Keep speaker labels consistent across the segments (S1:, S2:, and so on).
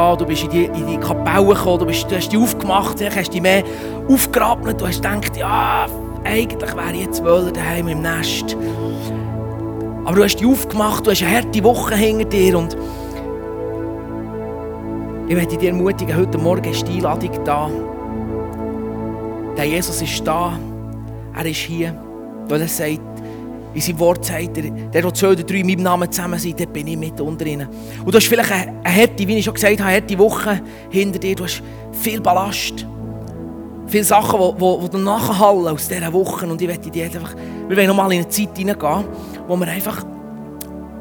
S1: Du bist in die, in die Kapelle gekommen, du, bist, du hast die aufgemacht, du hast dich mehr aufgerapnet, du hast gedacht, ja, eigentlich wäre ich jetzt wohl daheim im Nest. Aber du hast die aufgemacht, du hast eine harte Woche hinter dir und ich möchte dich ermutigen, heute Morgen ist die Einladung da. Der Jesus ist da, er ist hier, weil er sagt, in seinem Wort sagt er, der, der zwei oder drei in meinem Namen zusammen sind, dort bin ich mit unter ihnen. Und du hast vielleicht eine, eine harte, wie ich schon gesagt habe, harte Woche hinter dir. Du hast viel Ballast. Viele Sachen, die, die nachhallen aus dieser Woche. Und ich möchte dir einfach, wir wollen nochmal in eine Zeit hineingehen, wo wir einfach,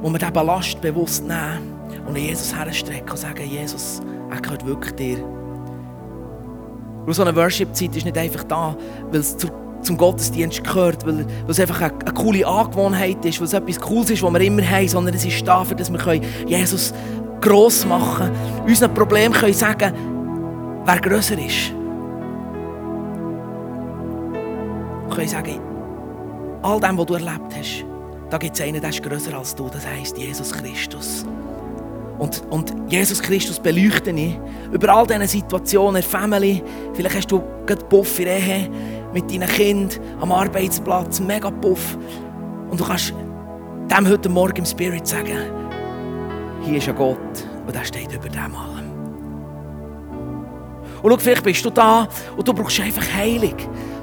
S1: wo wir diesen Ballast bewusst nehmen und Jesus herstrecken und sagen, Jesus, er gehört wirklich dir. Und so eine Worship-Zeit ist nicht einfach da, weil es zur zum Gottesdienst gehört, weil, es einfach eine, eine, coole Angewohnheit ist, weil es etwas Cooles ist, was wir immer haben, sondern es ist dafür, dass wir Jesus gross machen können, unseren Problem können sagen, wer grösser ist. Wir können sagen, all dem, was du erlebt hast, da gibt es einen, der ist grösser als du, das heisst Jesus Christus. Und, und Jesus Christus beleuchte ich über all diese Situationen, Family. Vielleicht hast du gerade Puff in Ehe, mit deinen Kindern am Arbeitsplatz, mega Puff. Und du kannst dem heute Morgen im Spirit sagen, hier ist ein Gott und der steht über dem allem. Und schau, vielleicht bist du da und du brauchst einfach Heilung.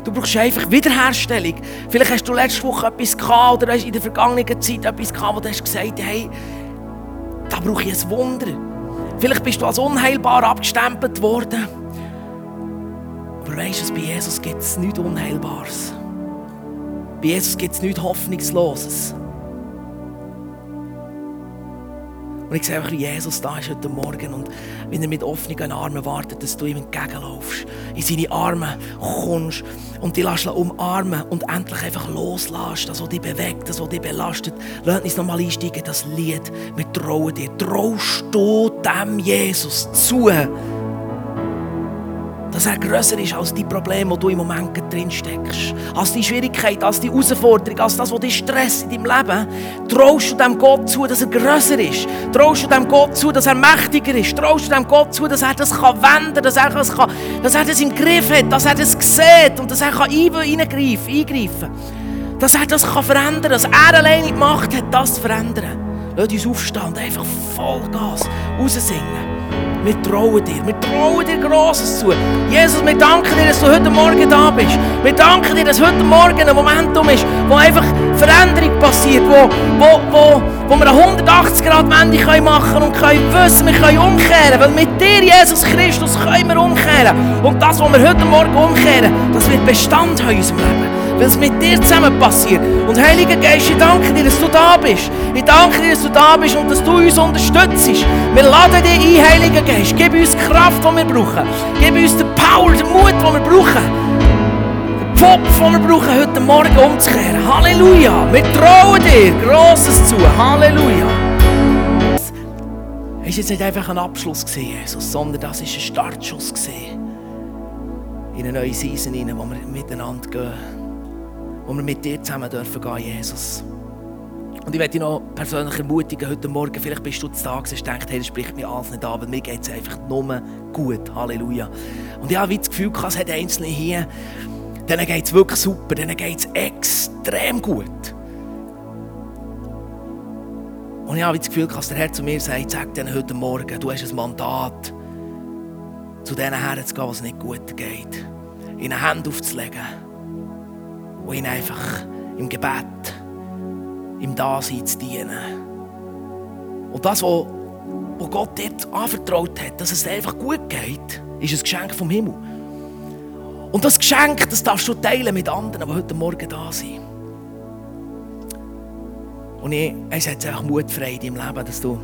S1: Du brauchst einfach Wiederherstellung. Vielleicht hast du letzte Woche etwas gehabt oder in der vergangenen Zeit etwas gehabt, wo du hast gesagt hey, da brauche ich ein Wunder. Vielleicht bist du als unheilbar abgestempelt worden. Weißt du, bei Jesus gibt es nichts Unheilbares. Bei Jesus gibt es nichts Hoffnungsloses. Und ich sehe einfach, wie Jesus da ist heute Morgen und wenn er mit offenen Armen wartet, dass du ihm entgegenlaufst, in seine Arme kommst und dich lässt umarmen und endlich einfach loslässt, das, was dich bewegt, das, was dich belastet. Lass uns nochmal einsteigen, das Lied. Wir trauen dir. Traust du dem Jesus zu? Dass er grösser ist als die Probleme, die du im Moment drin steckst. Als die Schwierigkeit, als die Herausforderung, als das, was dich stresst in deinem Leben. Traust du dem Gott zu, dass er grösser ist? Traust du dem Gott zu, dass er mächtiger ist? Traust du dem Gott zu, dass er das kann wenden dass er das, kann, dass er das im Griff hat, dass er das sieht und dass er kann eingreifen, eingreifen Dass er das kann verändern kann, dass er alleine die Macht hat, das zu verändern. Lass uns aufstehen und einfach Vollgas raussingen. Wir trauen dir. Wir trauen dir Grosses zu. Jesus, wir danken dir, dass du heute Morgen da bist. Wir danken dir, dass heute Morgen ein Momentum ist, wo einfach Veränderung passiert, wo, wo, wo, wo wir eine 180-Grad-Wende machen können und können wissen, wir können umkehren. Weil mit dir, Jesus Christus, können wir umkehren. Und das, was wir heute Morgen umkehren, das wird Bestand in unserem Leben weil es mit dir zusammen passiert. Und Heiliger Geist, ich danke dir, dass du da bist. Ich danke dir, dass du da bist und dass du uns unterstützt. Wir laden dich ein, Heiliger Geist. Gib uns die Kraft, die wir brauchen. Gib uns den Power, den Mut, den wir brauchen. Den Pfopf, den wir brauchen, heute Morgen umzukehren. Halleluja. Wir trauen dir Grosses zu. Halleluja. Es war jetzt nicht einfach ein Abschluss, Jesus, sondern das war ein Startschuss in eine neue Season, in wo wir miteinander gehen wo wir mit dir zusammen dürfen gehen, Jesus. Und ich werde dich noch persönlich ermutigen, heute Morgen, vielleicht bist du zu Tag und denkst, hey, das spricht mir alles nicht an, aber mir geht es einfach nur gut. Halleluja. Und ich habe das Gefühl, es hat Einzelne hier, denen geht es wirklich super, denen geht es extrem gut. Und ich habe das Gefühl, dass der Herr zu mir sagt, sag denen heute Morgen, du hast ein Mandat, zu denen herzugehen, was nicht gut geht. Ihnen Hände aufzulegen und ihn einfach im Gebet, im Dasein zu dienen. Und das, was, Gott dir anvertraut hat, dass es dir einfach gut geht, ist ein Geschenk vom Himmel. Und das Geschenk, das darfst du teilen mit anderen, die heute Morgen da sind. Und ich, es hat einfach Mut frei in deinem Leben, dass du,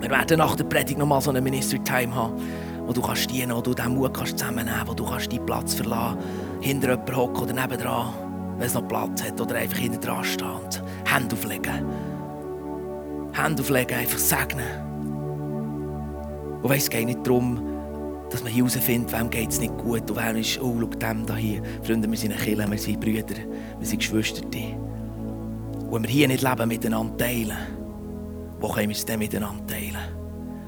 S1: wir werden nach der Predigt nochmal so eine Ministry Time haben, wo du kannst dienen, wo du diesen Mut kannst zusammennehmen kannst, wo du kannst deinen Platz verlassen hinter jemandem hocken oder nebendran wenn es noch Platz hat, oder einfach hinten dran stehen und Hände auflegen. Hände auflegen, einfach segnen. Und weiss, es geht nicht darum, dass man herausfindet, wem geht es nicht gut und wer ist, oh, schau dem da hier. Freunde, wir sind Kinder, wir sind Brüder, wir sind Geschwister. Und wenn wir hier nicht leben miteinander teilen, wo können wir es denn miteinander teilen?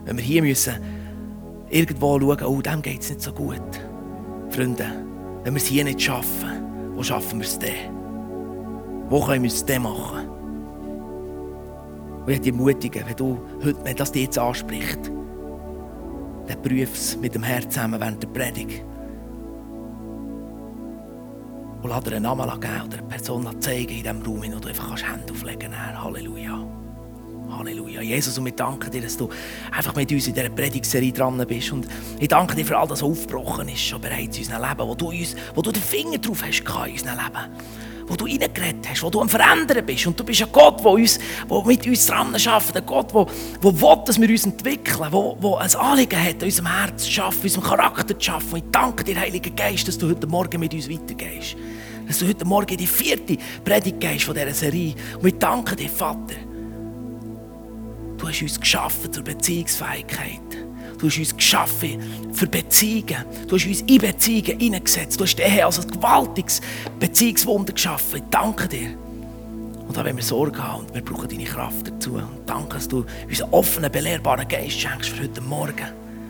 S1: Wenn wir hier müssen irgendwo schauen, oh, dem geht es nicht so gut. Freunde, wenn wir es hier nicht schaffen, wo schaffen wir es dann? Wo können wir es dann machen? Und ich dich ermutigen, wenn, du heute, wenn das jetzt anspricht, dann prüf es mit dem Herz zusammen während der Predigt. Und lass dir einen Namen geben oder eine Person zeigen in diesem Raum, wo du einfach Hände auflegen kannst. Halleluja. Halleluja. Jesus, und wir danken dir, dass du einfach mit uns in dieser Predigserie dran bist. Und ich danke dir für all das, was aufgebrochen ist, schon bereits in unserem Leben, wo du, uns, wo du den Finger drauf hast in unserem Leben. Wo du reingeredet hast, wo du am Verändern bist. Und du bist ein Gott, der, uns, der mit uns dran arbeitet. Ein Gott, der, der will, dass wir uns entwickeln. Der, der ein Anliegen hat, in unserem Herz zu schaffen, unserem Charakter zu schaffen. Und ich danke dir, Heiliger Geist, dass du heute Morgen mit uns weitergehst. Dass du heute Morgen die vierte Predigt gehst von dieser Serie. Und ich danke dir, Vater, hast uns geschaffen zur Beziehungsfähigkeit. Du hast uns geschaffen für Beziehungen. Du hast uns in Beziehungen hineingesetzt. Du hast Ehe als ein gewaltiges Beziehungswunder geschaffen. Ich danke dir. Und da wollen wir Sorge haben und wir brauchen deine Kraft dazu. Und danke, dass du uns einen offenen, belehrbaren Geist schenkst für heute Morgen.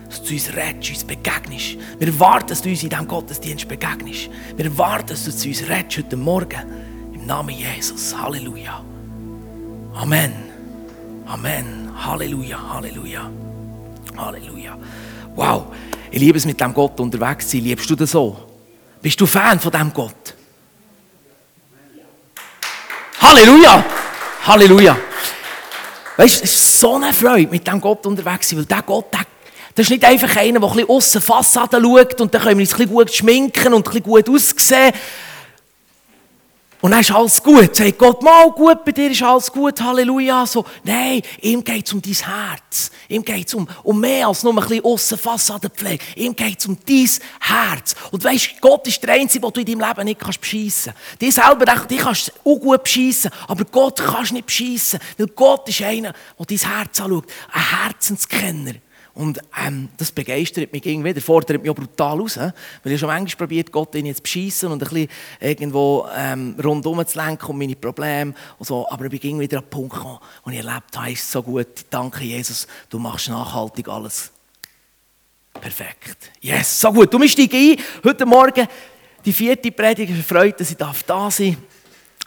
S1: Dass du uns redest, uns begegnest. Wir erwarten, dass du uns in diesem Gottesdienst begegnest. Wir erwarten, dass du zu uns redest heute Morgen. Im Namen Jesus. Halleluja. Amen. Amen. Halleluja, Halleluja, Halleluja. Wow, ich liebe es mit dem Gott unterwegs zu sein. Liebst du das so? Bist du Fan von dem Gott? Halleluja, Halleluja. Weißt du, es ist so eine Freude, mit dem Gott unterwegs zu sein, weil der Gott, der das ist nicht einfach einer, der ein bisschen aussen Fassade schaut und dann können wir uns ein bisschen gut schminken und ein bisschen gut aussehen. Und dann ist alles gut. Sagt Gott, mal gut, bei dir ist alles gut, Halleluja. So, nein, ihm geht es um dein Herz. Ihm geht es um, um mehr als nur ein bisschen Aussenfassadenpflege. Ihm geht es um dein Herz. Und weißt, Gott ist der Einzige, den du in deinem Leben nicht kannst beschissen kannst. Dich selber die kannst du auch gut beschissen, aber Gott kannst du nicht beschissen. Weil Gott ist einer, der dein Herz anschaut. Ein Herzenskenner. Und ähm, das begeistert mich irgendwie wieder, fordert mich auch brutal raus. Weil ich schon manchmal probiert, Gott ihn jetzt beschissen und ein bisschen irgendwo ähm, rundum zu lenken um meine Probleme und so. Aber ich bin wieder an den Punkt gekommen, wo ich erlebt habe, ist so gut, danke Jesus, du machst nachhaltig alles perfekt. Yes, so gut. Du steigst ein, heute Morgen die vierte Predigt, ich freut, dass ich da sein darf.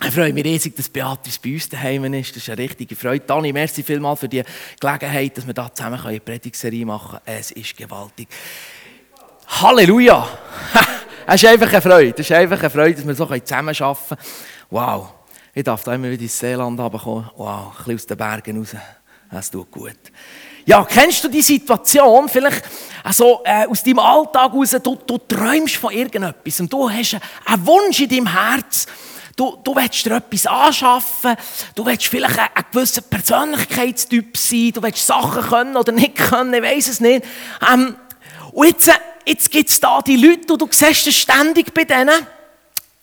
S1: Ich freue mich riesig, dass Beatrice bei uns daheim ist. Das ist eine richtige Freude. Dani, merci vielmals für die Gelegenheit, dass wir da zusammen eine Predigserie machen können. Es ist gewaltig. Halleluja! Es ist einfach eine Freude. Es ist einfach eine Freude, dass wir so zusammen arbeiten können. Wow! Ich darf da immer wieder ins Seeland kommen. Wow, ein bisschen aus den Bergen raus. Das tut gut. Ja, kennst du die Situation? Vielleicht also, äh, aus deinem Alltag raus, du, du träumst von irgendetwas und du hast einen Wunsch in deinem Herz Du, du willst dir etwas anschaffen, du willst vielleicht ein, ein gewisser Persönlichkeitstyp sein, du willst Sachen können oder nicht können, ich weiß es nicht. Ähm, und jetzt, jetzt gibt es da die Leute, und du siehst es ständig bei denen,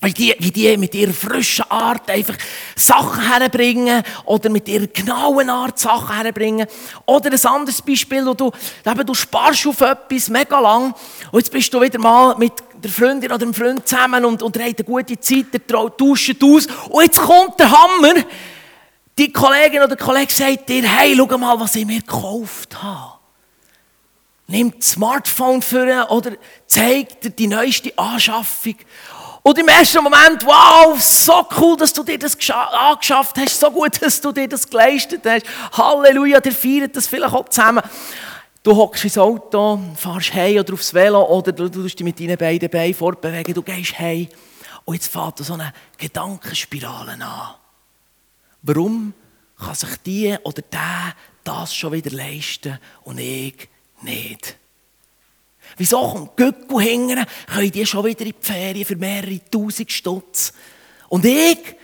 S1: wie die, wie die mit ihrer frischen Art einfach Sachen herbringen oder mit ihrer genauen Art Sachen herbringen. Oder ein anderes Beispiel, wo du, eben, du sparst auf etwas mega lang und jetzt bist du wieder mal mit der Freundin oder dem Freund zusammen und, und ihr habt eine gute Zeit, ihr tauscht aus und jetzt kommt der Hammer. Die Kollegin oder der Kollege sagt dir, hey, schau mal, was ich mir gekauft habe. Nimm das Smartphone für oder zeigt dir die neueste Anschaffung. Und im ersten Moment, wow, so cool, dass du dir das angeschafft hast, so gut, dass du dir das geleistet hast. Halleluja, der feiert das vielleicht auch zusammen. Du hockst ins Auto, fährst heim oder aufs Velo oder du tust dich mit deinen beiden Beinen fortbewegen, du gehst heim. Und jetzt fährt so eine Gedankenspirale an. Warum kann sich die oder der das schon wieder leisten und ich nicht? Wieso kommt Göckel hingern, können die schon wieder in die Ferien für mehrere tausend Stutz? Und ich,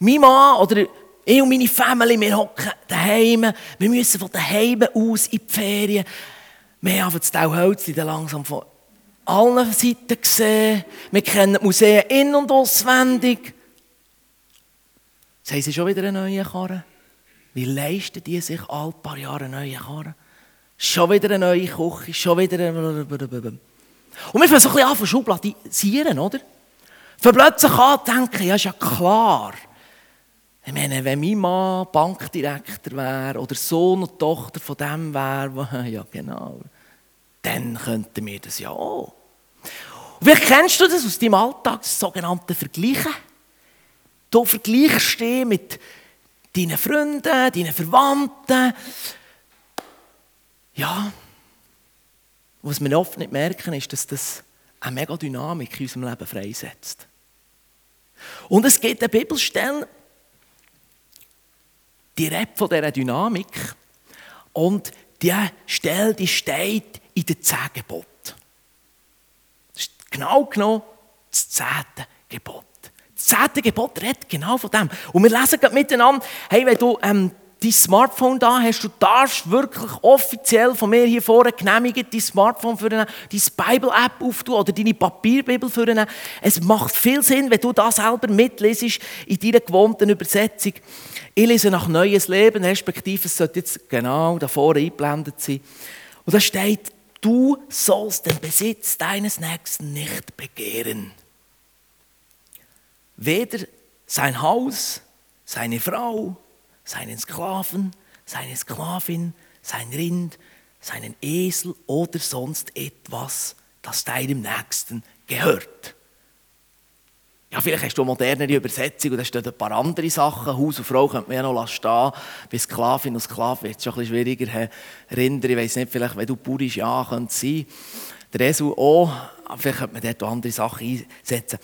S1: mein Mann oder ich und meine Familie, wir hocken daheim, wir müssen von daheim aus in die Ferien. Wir haben das Tauhölzli langsam von allen Seiten gesehen. Wir kennen die Museen in- und auswendig. Jetzt sie schon wieder eine neue Karre. Wie leisten die sich alle paar Jahre eine neue Karre? Schon wieder eine neue Küche, schon wieder eine... Und wir fangen so ein bisschen an zu schubladisieren, oder? Für plötzlich an denken, ja, ist ja klar. Ich meine, wenn mein Mann Bankdirektor wäre oder Sohn und Tochter von dem wäre, ja genau. dann könnten wir das ja auch. Und vielleicht kennst du das aus deinem Alltag, das sogenannte Vergleichen. Du vergleichst dich mit deinen Freunden, deinen Verwandten. Ja, was wir oft nicht merken, ist, dass das eine mega Dynamik in unserem Leben freisetzt. Und es gibt eine Bibelstelle, die redet von dieser Dynamik. Und diese Stelle die steht in den zehn Geboten. Das ist genau genommen das zehnte Gebot. Das zehnte Gebot redet genau von dem. Und wir lesen gerade miteinander, hey, wenn du ähm, dein Smartphone da hast, du darfst wirklich offiziell von mir hier vorne genehmigen, dein Smartphone für eine, deine Bible-App auftun oder deine Papierbibel für eine. Es macht viel Sinn, wenn du das selber mitlesest in deiner gewohnten Übersetzung. Ich lese nach Neues Leben, respektive es sollte jetzt genau davor eingeblendet sein. Und da steht, du sollst den Besitz deines Nächsten nicht begehren. Weder sein Haus, seine Frau, seinen Sklaven, seine Sklavin, sein Rind, seinen Esel oder sonst etwas, das deinem Nächsten gehört. Ja, vielleicht hast du eine modernere Übersetzung und da stehen ein paar andere Sachen. Haus und Frau könnte man ja noch stehen. Bei Sklavin und Sklaven wird es schon ein bisschen schwieriger. Rinder, ich weiß nicht, vielleicht, wenn du bist, ja, könnte es sein. Der Esel auch, aber vielleicht könnte man dort andere Sachen einsetzen.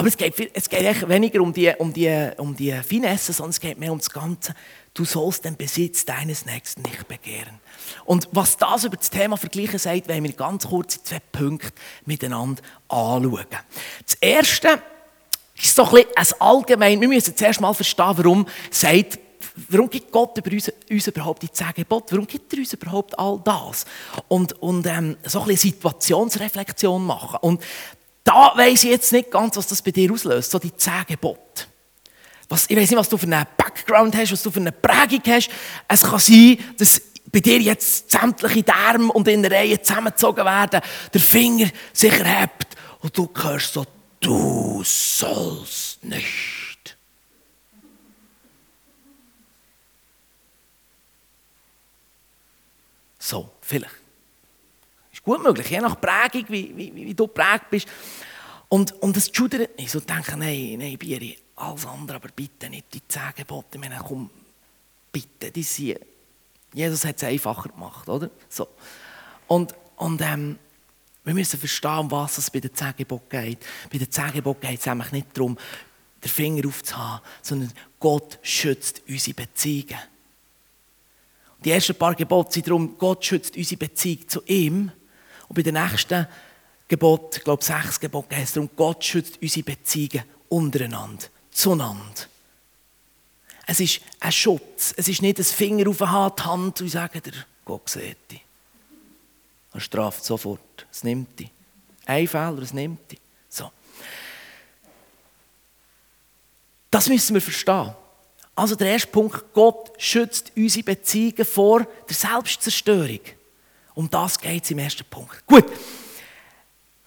S1: Aber es geht, es geht weniger um die, um, die, um die Finesse, sondern es geht mehr um das Ganze. Du sollst den Besitz deines Nächsten nicht begehren. Und was das über das Thema Vergleichen sagt, wollen wir ganz kurz in zwei Punkte miteinander anschauen. Das Erste ist so ein, bisschen ein allgemein, wir müssen zuerst mal verstehen, warum sagt warum gibt Gott über uns, uns überhaupt die zehn Gebote? Warum gibt er uns überhaupt all das? Und, und ähm, so ein bisschen Situationsreflexion machen. Und da weiss ich jetzt nicht ganz, was das bei dir auslöst, so die zehn Gebote. Was, ich weiß nicht, was du für einen Background hast, was du für eine Prägung hast. Es kann sein, dass bei dir jetzt sämtliche Därme und Innereien zusammengezogen werden, der Finger sich erhebt und du hörst so, du sollst nicht. So, vielleicht gut möglich, je nach Prägung, wie, wie, wie du geprägt bist. Und, und es schudert nicht. So denken, nein, nein, Bieri, alles andere, aber bitte nicht die zehn Gebote. Ich meine, komm, bitte, die sind, Jesus hat es einfacher gemacht, oder? So. Und, und ähm, wir müssen verstehen, um was es bei den zehn Geboten geht. Bei den zehn Geboten geht es nämlich nicht darum, den Finger aufzuhaben, sondern Gott schützt unsere Beziehungen. Die ersten paar Gebote sind darum, Gott schützt unsere Beziehung zu ihm und bei den nächsten Gebot, ich glaube sechs Gebote, es darum, Gott schützt unsere Beziehungen untereinander, zueinander. Es ist ein Schutz. Es ist nicht ein Finger auf die Hand und sagen, der Gott sieht dich. Er straft sofort. Es nimmt dich. Ein Fehler, es nimmt dich. So. Das müssen wir verstehen. Also der erste Punkt, Gott schützt unsere Beziehungen vor der Selbstzerstörung. Um das geht es im ersten Punkt. Gut.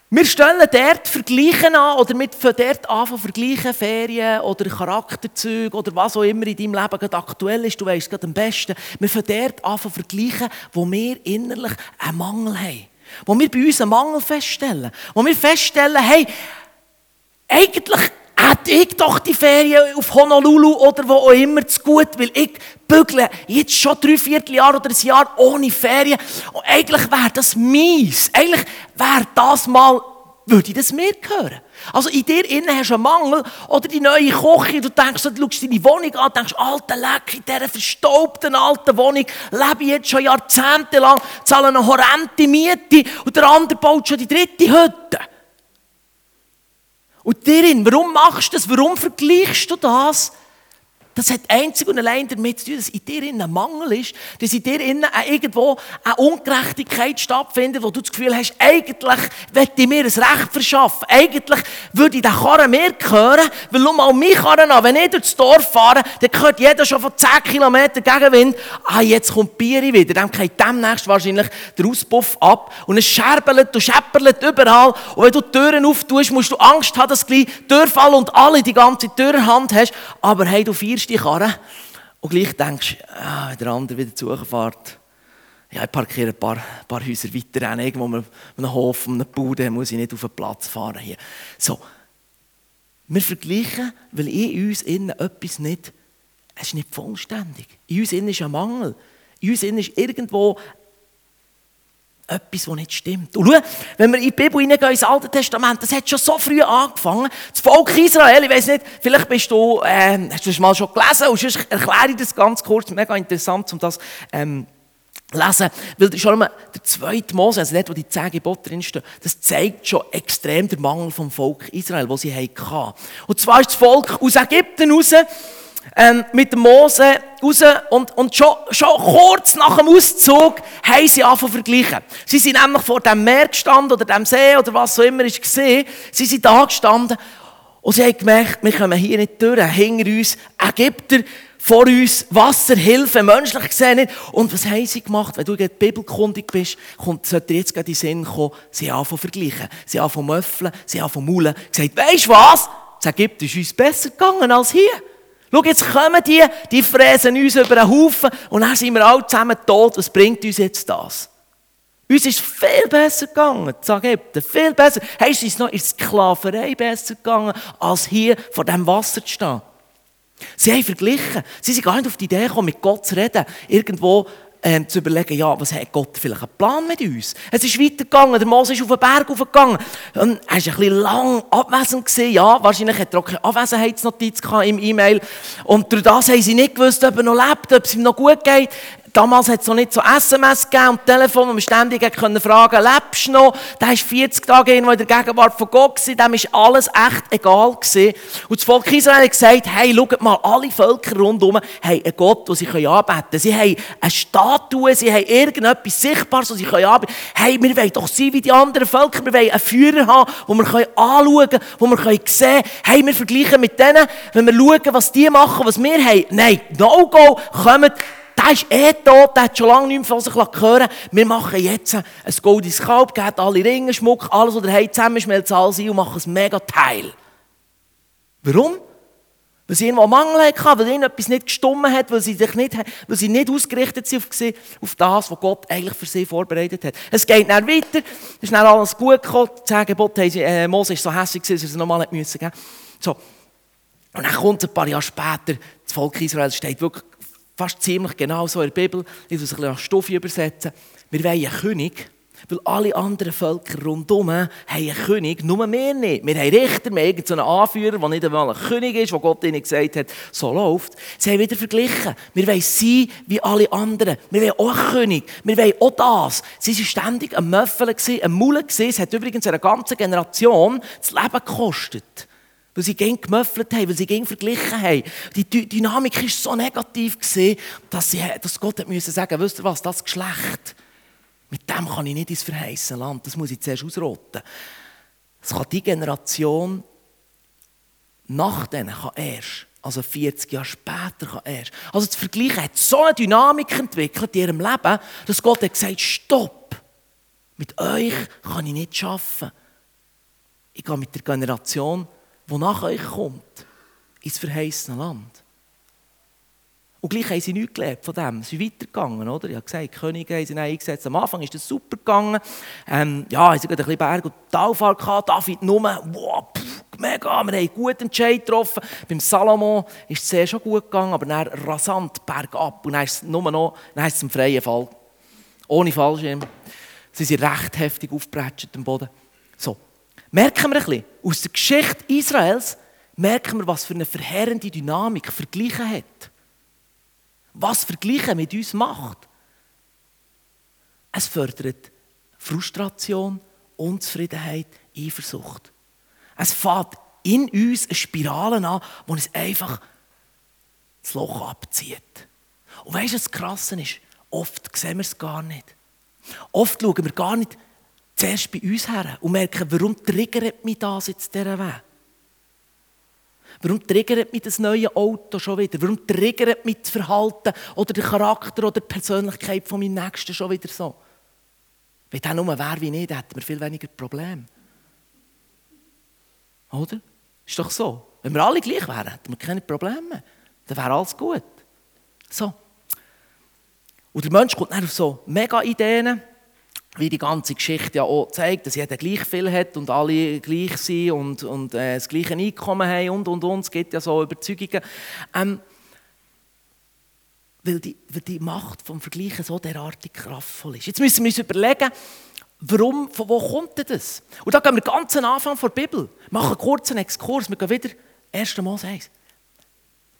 S1: Wir stellen dort Vergleichen an oder mit dort an vergleichen, Ferien oder Charakterzüge oder was auch immer in deinem Leben gerade aktuell ist. Du weißt gerade am besten. Wir fangen dort an vergleichen, wo wir innerlich einen Mangel haben. Wo wir bei uns einen Mangel feststellen. Wo wir feststellen, hey, eigentlich hätte ich doch die Ferien auf Honolulu oder wo auch immer zu gut, weil ich bügle jetzt schon drei Vierteljahr oder ein Jahr ohne Ferien. Und eigentlich wäre das mies. Eigentlich wäre das mal, würde das mir gehören. Also in dir innen hast du einen Mangel oder die neue Küche, du denkst, du schaust deine Wohnung an, denkst, alter Leck, in dieser verstaubten alten Wohnung lebe ich jetzt schon jahrzehntelang, zahle eine horrende Miete und der andere baut schon die dritte Hütte. Und darin, warum machst du das? Warum vergleichst du das? Das hat einzig und allein damit zu tun, dass in dir ein Mangel ist, dass in dir irgendwo eine Ungerechtigkeit stattfindet, wo du das Gefühl hast, eigentlich möchte ich mir ein Recht verschaffen. Eigentlich würde ich den Karren mehr gehören, weil nur mal Karren an, wenn ich durchs Dorf fahre, dann gehört jeder schon von 10 Kilometern Gegenwind. Ah, jetzt kommt Bieri wieder. Dann geht demnächst wahrscheinlich der Auspuff ab und es scherbelt und scheppert überall. Und wenn du die Türen auftust, musst du Angst haben, dass gleich Türfall und alle die ganze Türhand hast. Aber hey, du feierst nimmst die Karre und gleich denkst, ah, wenn der andere wieder zufährt, Ja, ich parkiere ein paar, ein paar Häuser weiter, irgendwo an einem Hof, an einem dann muss ich nicht auf den Platz fahren hier. So. Wir vergleichen, weil in uns innen etwas nicht, es ist nicht vollständig. In uns innen ist ein Mangel. In uns innen ist irgendwo etwas, was nicht stimmt. Und schau, wenn wir in die Bibel hineingehen, ins Alte Testament, das hat schon so früh angefangen. Das Volk Israel, ich weiß nicht, vielleicht bist du, äh, hast du das mal schon gelesen, und sonst erkläre ich das ganz kurz, mega interessant, um das ähm, lesen, weil schon mal der zweite Mose, also dort, wo die zehn Gebote drinstehen, das zeigt schon extrem den Mangel vom Volk Israel, wo sie hatten. Und zwar ist das Volk aus Ägypten raus, ähm, mit dem Mose raus und, und schon, schon kurz nach dem Auszug haben sie angefangen zu vergleichen. Sie sind nämlich vor dem Meer gestanden oder dem See oder was auch immer ist gesehen. Sie sind da gestanden und sie haben gemerkt, wir kommen hier nicht durch. Hinter uns Ägypter, vor uns Wasserhilfe, menschlich gesehen nicht. Und was haben sie gemacht? Wenn du jetzt bibelkundig bist, kommt, sollte dir jetzt gerade in den Sinn kommen, sie haben zu vergleichen. Sie haben zu möffeln, sie haben maulen. Sie gesagt, weisst was? Das Ägypten ist uns besser gegangen als hier. Schau, jetzt kommen die, die fräsen uns über einen Haufen und dann sind wir alle zusammen tot. Was bringt uns jetzt das? Uns ist viel besser gegangen, sag Ägypten, viel besser. Hey, es ist noch in Sklaverei besser gegangen, als hier vor dem Wasser zu stehen. Sie haben verglichen. Sie sind gar nicht auf die Idee gekommen, mit Gott zu reden. Irgendwo ähm, zu überlegen, ja, was hat Gott vielleicht einen Plan mit uns? Es ist weitergegangen, der Mose ist auf den Berg aufgegangen. Und er war ein bisschen lang abwesend. Gewesen. Ja, wahrscheinlich hat er auch keine Abwesenheitsnotiz im E-Mail. Und durch das haben sie nicht gewusst, ob er noch lebt, ob es ihm noch gut geht. Damals hat es noch nicht so SMS gegeben und Telefon, wo man ständig können fragen lebst du noch? Der war 40 Tage in der Gegenwart von Gott, dem war alles echt egal. Gewesen. Und das Volk Israel hat gesagt, hey, schaut mal, alle Völker rundherum haben einen Gott, den sie anbeten können. Sie haben eine Statue, sie haben irgendetwas Sichtbares, das sie anbeten können. Hey, wir wollen doch sein wie die anderen Völker, wir wollen einen Führer haben, den wir anschauen können, den wir sehen können. Hey, wir vergleichen mit denen, wenn wir schauen, was die machen, was wir haben. Nein, no-go, kommt der ist eh tot, der hat schon lange nicht mehr von sich hören Wir machen jetzt ein goldenes Kalb, geben alle Ringe, Schmuck, alles, was ihr habt, zusammen, schmelzen alles ein und machen ein mega Teil. Warum? Weil sie irgendwo Mangel hatten, weil ihnen etwas nicht gestummen hat, weil sie, sich nicht, weil sie nicht ausgerichtet sind auf, das, was Gott eigentlich für sie vorbereitet hat. Es geht dann weiter, es ist dann alles gut gekommen, haben sie, äh, Mose war so hässlich, dass er sie nochmal nicht müssen. So. Und dann kommt ein paar Jahre später, das Volk Israel steht wirklich fast ziemlich genau so in der Bibel, ich muss es ein bisschen nach Stufe übersetzen. Wir wollen einen König, weil alle anderen Völker rundherum haben einen König, nur wir nicht. Wir haben Richter, wir haben irgendeinen Anführer, der nicht einmal ein König ist, wo Gott ihnen gesagt hat, so läuft. Sie haben wieder verglichen. Wir wollen sein wie alle anderen. Wir wollen auch einen König. Wir wollen auch das. Sie waren ständig am Möffeln, am Maulen. Es hat übrigens einer ganzen Generation das Leben gekostet. Weil sie gegen gemöffelt haben, weil sie gegen verglichen haben. Die Dynamik war so negativ, dass, sie, dass Gott hat müssen sagen wisst was, das Geschlecht, mit dem kann ich nicht ins verheißene Land, das muss ich zuerst ausrotten. Das kann die Generation nach denen kann erst, also 40 Jahre später kann erst. Also das Vergleichen hat so eine Dynamik entwickelt in ihrem Leben, dass Gott hat gesagt, stopp, mit euch kann ich nicht arbeiten. Ich gehe mit der Generation wo nach euch kommt, ins verheißene Land. Und gleich haben sie nichts gelernt von dem. Sie sind weitergegangen, oder? Ich habe gesagt, die Könige haben sie eingesetzt. Am Anfang ist das super gegangen. Ähm, ja, sie haben ein bisschen Berg- und Talfahrt gehabt. David nur, wow, pff, mega, wir haben einen guten Entscheid getroffen. Beim Salomo ist es sehr schon gut gegangen, aber dann rasant bergab. Und dann ist es nur noch, dann ist es im freien Fall. Ohne Fallschirm. Sie sind recht heftig aufgebrettert am Boden. So, merken wir ein bisschen, aus der Geschichte Israels merken wir, was für eine verheerende Dynamik Vergleichen hat. Was Vergleichen mit uns macht. Es fördert Frustration, Unzufriedenheit, Eifersucht. Es fängt in uns eine Spirale an, die uns einfach das Loch abzieht. Und weißt du, was das Krasse ist? Oft sehen wir es gar nicht. Oft schauen wir gar nicht zuerst bei uns her und merken, warum triggert mich das jetzt dieser Weg? Warum triggert mich das neue Auto schon wieder? Warum triggert mich das Verhalten oder der Charakter oder die Persönlichkeit von meinem Nächsten schon wieder so? Wenn der nur wäre wie nicht, hätten wir viel weniger Probleme. Oder? Ist doch so. Wenn wir alle gleich wären, hätten wir keine Probleme. Dann wäre alles gut. So. Und der Mensch kommt dann auf so Mega-Ideen, wie die ganze Geschichte ja auch zeigt, dass jeder gleich viel hat und alle gleich sind und, und äh, das gleiche Einkommen haben und, und, und. Es gibt ja so Überzeugungen. Ähm, weil, die, weil die Macht vom Vergleichen so derartig kraftvoll ist. Jetzt müssen wir uns überlegen, warum, von wo kommt denn das? Und da gehen wir ganz am Anfang der Bibel, machen einen kurzen Exkurs, wir gehen wieder 1. Mose 1.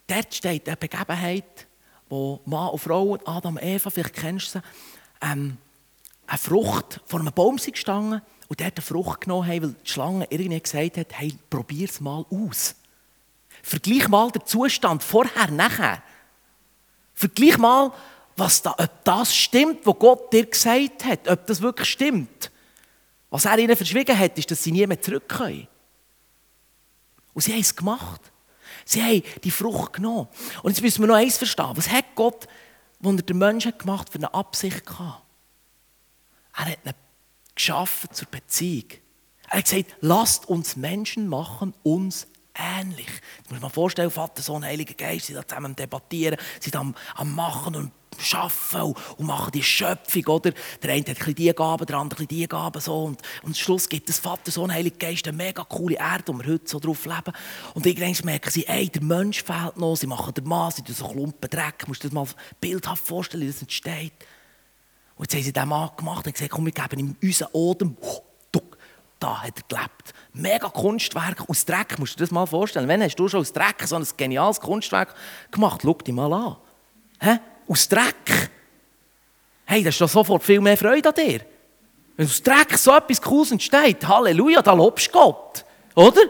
S1: Dort steht eine Begebenheit, wo Mann und Frau, Adam und Eva, vielleicht kennst du sie, ähm, eine Frucht vor einem Baum gestanden und dort eine Frucht genommen haben, weil die Schlange irgendwie gesagt hat, hey, probier es mal aus. Vergleich mal den Zustand vorher, nachher. Vergleich mal, was da, ob das stimmt, was Gott dir gesagt hat, ob das wirklich stimmt. Was er ihnen verschwiegen hat, ist, dass sie nie mehr zurück können. Und sie haben es gemacht. Sie haben die Frucht genommen. Und jetzt müssen wir noch eins verstehen. Was hat Gott, als er den Menschen gemacht für eine Absicht gehabt? Er hat ihn geschaffen zur Beziehung. Er hat gesagt, lasst uns Menschen machen, uns ähnlich. Jetzt muss man vorstellen, Vater, Sohn, Heiliger Geist, sie da zusammen debattieren, sie da am, am Machen und Schaffen und machen die Schöpfung, oder? Der eine hat die Gaben, der andere die Gaben, so. Und, und am Schluss gibt es Vater, Sohn, Heiliger Geist eine mega coole Erde, wo wir heute so drauf leben. Und irgendwann merken sie, ey, der Mensch fehlt noch, sie machen den Mann, sie tun so Klumpen Dreck, musst du dir das mal bildhaft vorstellen, wie das entsteht. Und jetzt haben sie diesen Mann gemacht und gesagt, komm, wir geben ihm unseren Odem, da hat er gelebt. Mega Kunstwerk aus Dreck, musst du dir das mal vorstellen. Wenn hast du schon aus Dreck so ein geniales Kunstwerk gemacht? Schau dich mal an. Hä? Aus Dreck? Hey, das ist doch sofort viel mehr Freude an dir. Wenn aus Dreck so etwas Cooles entsteht, Halleluja, da lobst Gott. Oder?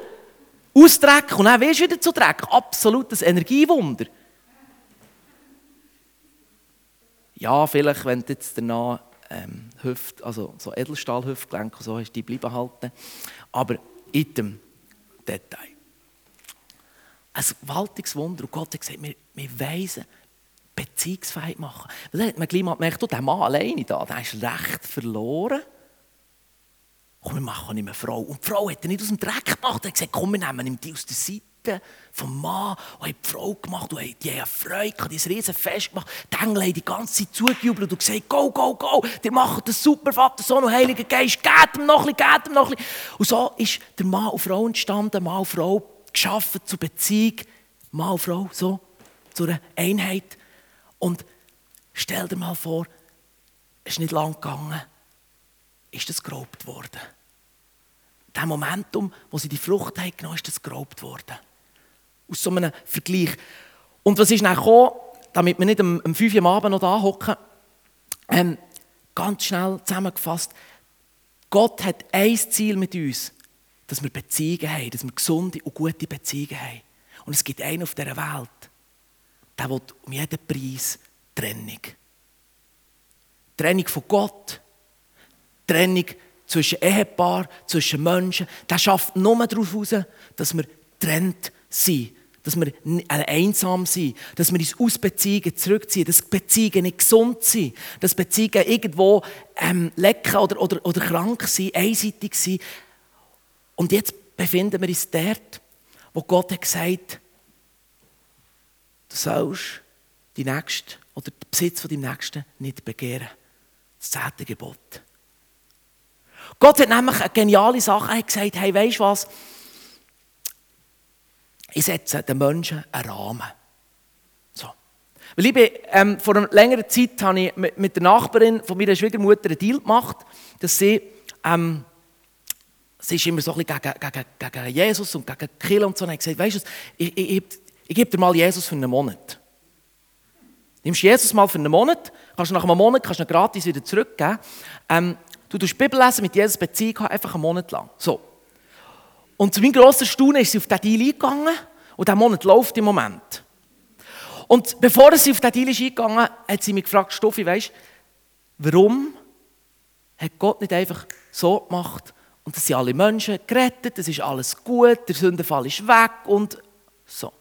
S1: Aus Dreck und dann wirst du wieder zu Dreck. Absolutes Energiewunder. Ja, vielleicht, wenn du jetzt danach ähm, Hüft, also so Edelstahl-Hüftgelenke so hast, die bleiben halten. Aber in dem Detail. Ein gewaltiges Wunder. Und Gott hat gesagt, wir, wir weisen beziehungsfähig machen. Weil dann hat man gleich mal gemerkt, oh, der Mann alleine da, der ist recht verloren. Komm, wir machen ihm eine Frau. Und die Frau hat er nicht aus dem Dreck gemacht. Er hat gesagt, komm, wir nehmen ihm die aus der Seite vom Mann und haben die Frau gemacht und die haben Freude gehabt, haben ein riesen Fest gemacht. Die Engel haben die ganze Zeit zugejubelt und gesagt, go, go, go, die machen das super, Vater, Sohn und Heiliger Geist, geht ihm noch ein bisschen, geht ihm noch ein bisschen. Und so ist der Mann und Frau entstanden, Mann und Frau geschaffen zur Beziehung, Mann und Frau, so, zu einer Einheit. Und stell dir mal vor, es ist nicht lang gegangen, ist das geraubt worden. Der Momentum, wo sie die Frucht haben genommen, ist das geraubt worden aus so einem Vergleich. Und was ist dann gekommen, damit wir nicht am, am 5 Uhr am Abend noch da hocken, ähm, ganz schnell zusammengefasst, Gott hat ein Ziel mit uns, dass wir Beziehungen haben, dass wir gesunde und gute Beziehungen haben. Und es gibt einen auf dieser Welt, der will um jeden Preis Trennung. Trennung von Gott, Trennung zwischen Ehepaar, zwischen Menschen, der schafft nur darauf heraus, dass wir trennt sind dass wir einsam sind, dass wir uns aus Beziehungen zurückziehen, dass Beziehungen nicht gesund sind, dass Beziehungen irgendwo ähm, lecken oder, oder, oder krank sind, einseitig sind. Und jetzt befinden wir uns dort, wo Gott hat gesagt du sollst die Nächste oder den Besitz von deinem Nächsten nicht begehren. Das zehnte Gebot. Gott hat nämlich eine geniale Sache gesagt, hey, weißt du was, ich setze den Menschen einen Rahmen. So. Weil ich bin, ähm, vor einer längeren Zeit habe ich mit, mit der Nachbarin von meiner Schwiegermutter einen Deal gemacht, dass sie, ähm, sie ist immer so ein bisschen gegen, gegen, gegen Jesus und gegen Kill und so, und ich gesagt, weißt du, ich, ich, ich, ich gebe dir mal Jesus für einen Monat. Nimmst Jesus mal für einen Monat, kannst du nach einem Monat kannst du gratis wieder zurückgeben. Ähm, du tust Bibel lesen, mit Jesus Beziehung haben, einfach einen Monat lang. So. Und zu meinem grossen Staunen ist sie auf diesen Deal eingegangen und dieser Monat läuft im Moment. Und bevor sie auf diesen Deal ist eingegangen hat sie mich gefragt, Stoffi, weißt warum hat Gott nicht einfach so gemacht und es sind alle Menschen gerettet, es ist alles gut, der Sündenfall ist weg und so.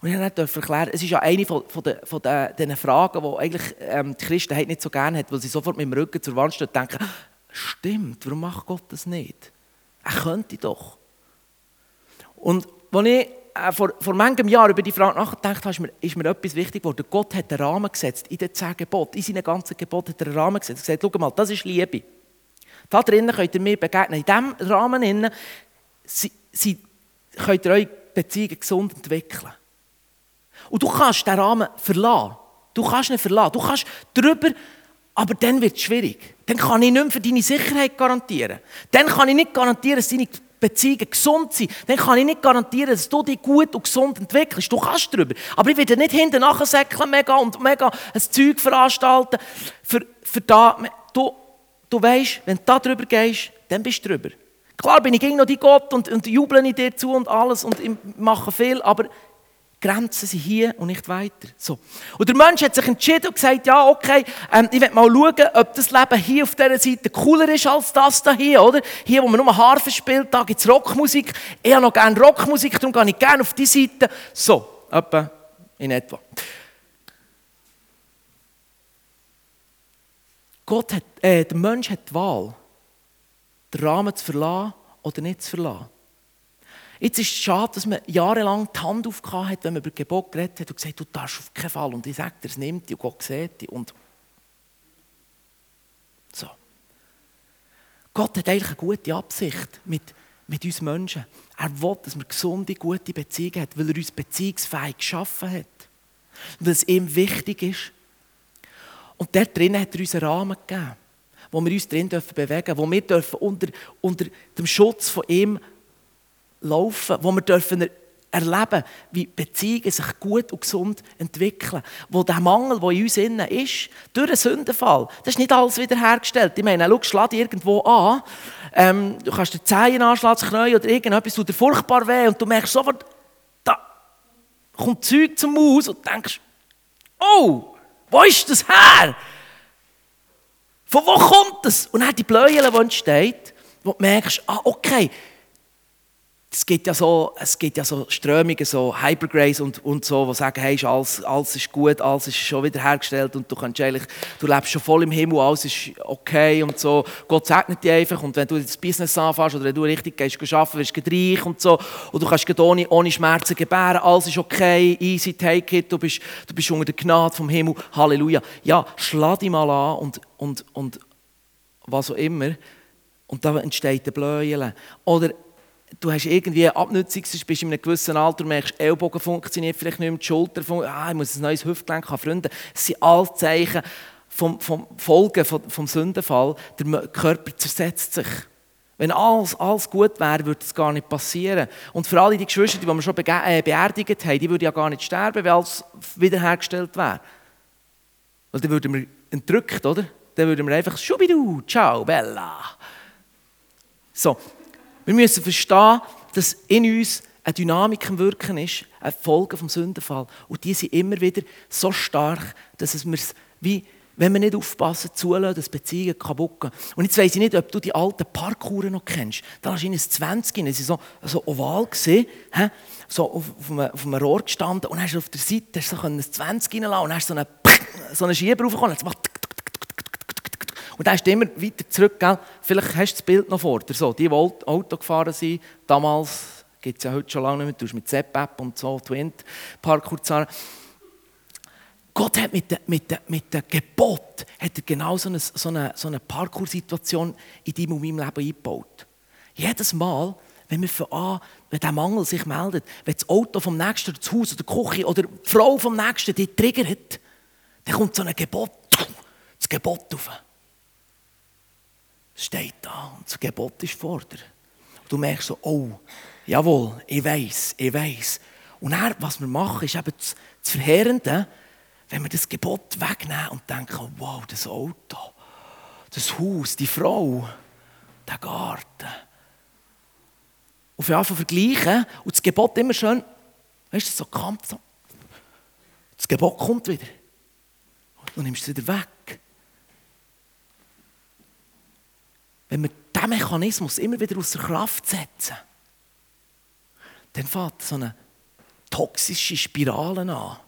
S1: Und ich durfte erklären, es ist ja eine von, von, den, von den Fragen, die eigentlich ähm, die Christenheit nicht so gerne hat, weil sie sofort mit dem Rücken zur Wand stehen und denken, stimmt, warum macht Gott das nicht? Er könnte doch. Und als ich äh, vor, vor manchem Jahr über die Frage nachgedacht habe, ist mir, ist mir etwas wichtig geworden. Gott hat einen Rahmen gesetzt, in den zehn Geboten, in seinen ganzen Geboten hat er einen Rahmen gesetzt. Er hat gesagt, schau mal, das ist Liebe. Da drinnen könnt ihr mir begegnen. In diesem Rahmen innen, sie, sie, könnt ihr eure Beziehungen gesund entwickeln. Und du kannst diesen Rahmen verlassen. Du kannst ihn verlassen. Du kannst drüber, aber dann wird es schwierig. Dann kann ich nicht mehr für deine Sicherheit garantieren. Dann kann ich nicht garantieren, dass deine Beziehungen gesund sind. Dann kann ich nicht garantieren, dass du dich gut und gesund entwickelst. Du kannst drüber. Aber ich werde nicht hinten nachsäckeln mega und mega ein Zeug veranstalten. Für, für da, du, du weißt, wenn du da drüber gehst, dann bist du drüber. Klar bin ich gegen noch die Gott und, und jubeln in dir zu und alles und ich mache viel, aber Grenzen sind hier und nicht weiter. So. Und der Mensch hat sich entschieden und gesagt, ja, okay, ähm, ich will mal schauen, ob das Leben hier auf dieser Seite cooler ist als das da hier, oder? Hier, wo man nur Harfe spielt, da gibt es Rockmusik. Ich habe noch gerne Rockmusik, darum gehe ich gerne auf die Seite. So, etwa in etwa. Gott hat, äh, der Mensch hat die Wahl, den Rahmen zu verlassen oder nicht zu verlassen. Jetzt ist es schade, dass man jahrelang die Hand aufgehauen hat, wenn man über Gebot geredet hat und gesagt du darfst auf keinen Fall. Und ich sage dir, es nimmt dich und Gott sieht dich. Und so. Gott hat eigentlich eine gute Absicht mit, mit uns Menschen. Er will, dass wir gesunde, gute Beziehungen haben, weil er uns beziehungsfähig geschaffen hat. Und dass es ihm wichtig ist. Und dort drinnen hat er uns einen Rahmen gegeben, wo wir uns drin bewegen dürfen, wo wir dürfen unter, unter dem Schutz von ihm laufen, wo wir dürfen erleben, wie Beziehungen sich gut und gesund entwickeln. Wo der Mangel, der in uns innen ist, durch einen Sündenfall, das ist nicht alles wiederhergestellt. Ich meine, schau, schlag irgendwo an, ähm, du kannst den Zehen anschlagen, das oder irgendetwas, tut dir furchtbar weh und du merkst sofort, da kommt Zeug zum Haus und denkst, oh, wo ist das her? Von wo kommt das? Und dann die Bläuel, die entsteht, wo du merkst, ah, okay, es gibt ja so, es gibt ja so Strömungen, so Hypergrace und, und so, die sagen, hey, alles, alles ist gut, alles ist schon wieder hergestellt und du kannst eigentlich, du lebst schon voll im Himmel, alles ist okay und so. Gott segnet dich einfach und wenn du das Business anfängst oder wenn du richtig gehst, arbeiten, wirst du reich und so und du kannst ohne, ohne Schmerzen gebären, alles ist okay, easy, take it, du bist, du bist unter der Gnade vom Himmel, Halleluja. Ja, schlag dich mal an und, und, und was auch immer und da entsteht der Bläuel. Oder du hast irgendwie Abnutzungs, bist in einem gewissen Alter, merkst, Ellbogen funktioniert vielleicht nicht mehr, die Schulter funktioniert, ah, ich muss ein neues Hüftgelenk haben, Freunde. Das sind alle Zeichen vom, vom Folgen vom, vom Sündenfall. Der Körper zersetzt sich. Wenn alles, alles gut wäre, würde das gar nicht passieren. Und für alle die Geschwister, die wir schon äh, beerdigt haben, die würden ja gar nicht sterben, wenn alles wiederhergestellt wäre. Weil dann würden wir entrückt, oder? Dann würden wir einfach, Schubidu, ciao, Bella. So, wir müssen verstehen, dass in uns eine Dynamik im Wirken ist, eine Folge vom Sündenfall. Und die sind immer wieder so stark, dass es mir wie wenn wir nicht aufpassen, zulassen, dass Beziehungen kaputt gehen. Und jetzt weiss ich nicht, ob du die alten Parkouren noch kennst. Da warst du in 20, sie waren so, so oval, gewesen, so auf, auf, einem, auf einem Rohr gestanden und hast auf der Seite hast so ein 20 reinlassen und hast so einen, so einen Schieber raufgekommen und und dann ist immer weiter zurück. Gell? Vielleicht hast du das Bild noch vor dir. So, die, die Auto gefahren sind, damals, gibt es ja heute schon lange nicht mehr, du mit Zep-App und so, Twint, Parkour zahlen. Gott hat mit dem mit de, mit de Gebot hat er genau so eine, so eine, so eine Parkour-Situation in deinem und meinem Leben eingebaut. Jedes Mal, wenn wir von an, wenn der Mangel sich meldet, wenn das Auto vom Nächsten, das Haus oder die Küche oder die Frau vom Nächsten die triggert, dann kommt so ein Gebot, das Gebot auf steht da und das Gebot ist vor dir. Du merkst so, oh, jawohl, ich weiß, ich weiß. Und dann, was wir machen, ist eben das, Verheerende, wenn wir das Gebot wegnehmen und denken, wow, das Auto, das Haus, die Frau, der Garten. Und wir anfangen vergleichen und das Gebot immer schön, weißt du, so Kampf, das Gebot kommt wieder. Und du nimmst es wieder weg. Wenn wir diesen Mechanismus immer wieder außer Kraft setzen, dann fängt so eine toxische Spirale an.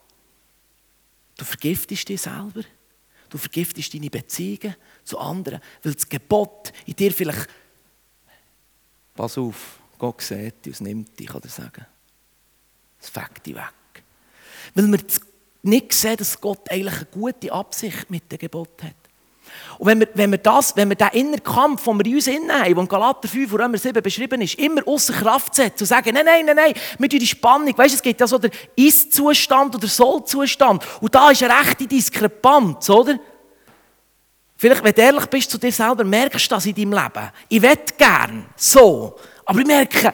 S1: Du vergiftest dich selber, du vergiftest deine Beziehungen zu anderen, weil das Gebot in dir vielleicht, pass auf, Gott sieht dich und nimmt dich, kann er sagen. Das fängt die weg. Weil wir nicht sehen, dass Gott eigentlich eine gute Absicht mit dem Gebot hat. Und wenn wir, wenn wir, das, wenn wir den inneren Kampf, den wir in uns haben, der in Galater 5 und Römer 7 beschrieben ist, immer außer Kraft setzen und sagen, nein, nein, nein, nein, wir tun die Spannung, weißt du, es gibt ja so den Ist-Zustand oder Soll-Zustand. Und da ist eine rechte Diskrepanz, oder? Vielleicht, wenn du ehrlich bist zu dir selber, merkst du das in deinem Leben. Ich will gern so, aber ich merke,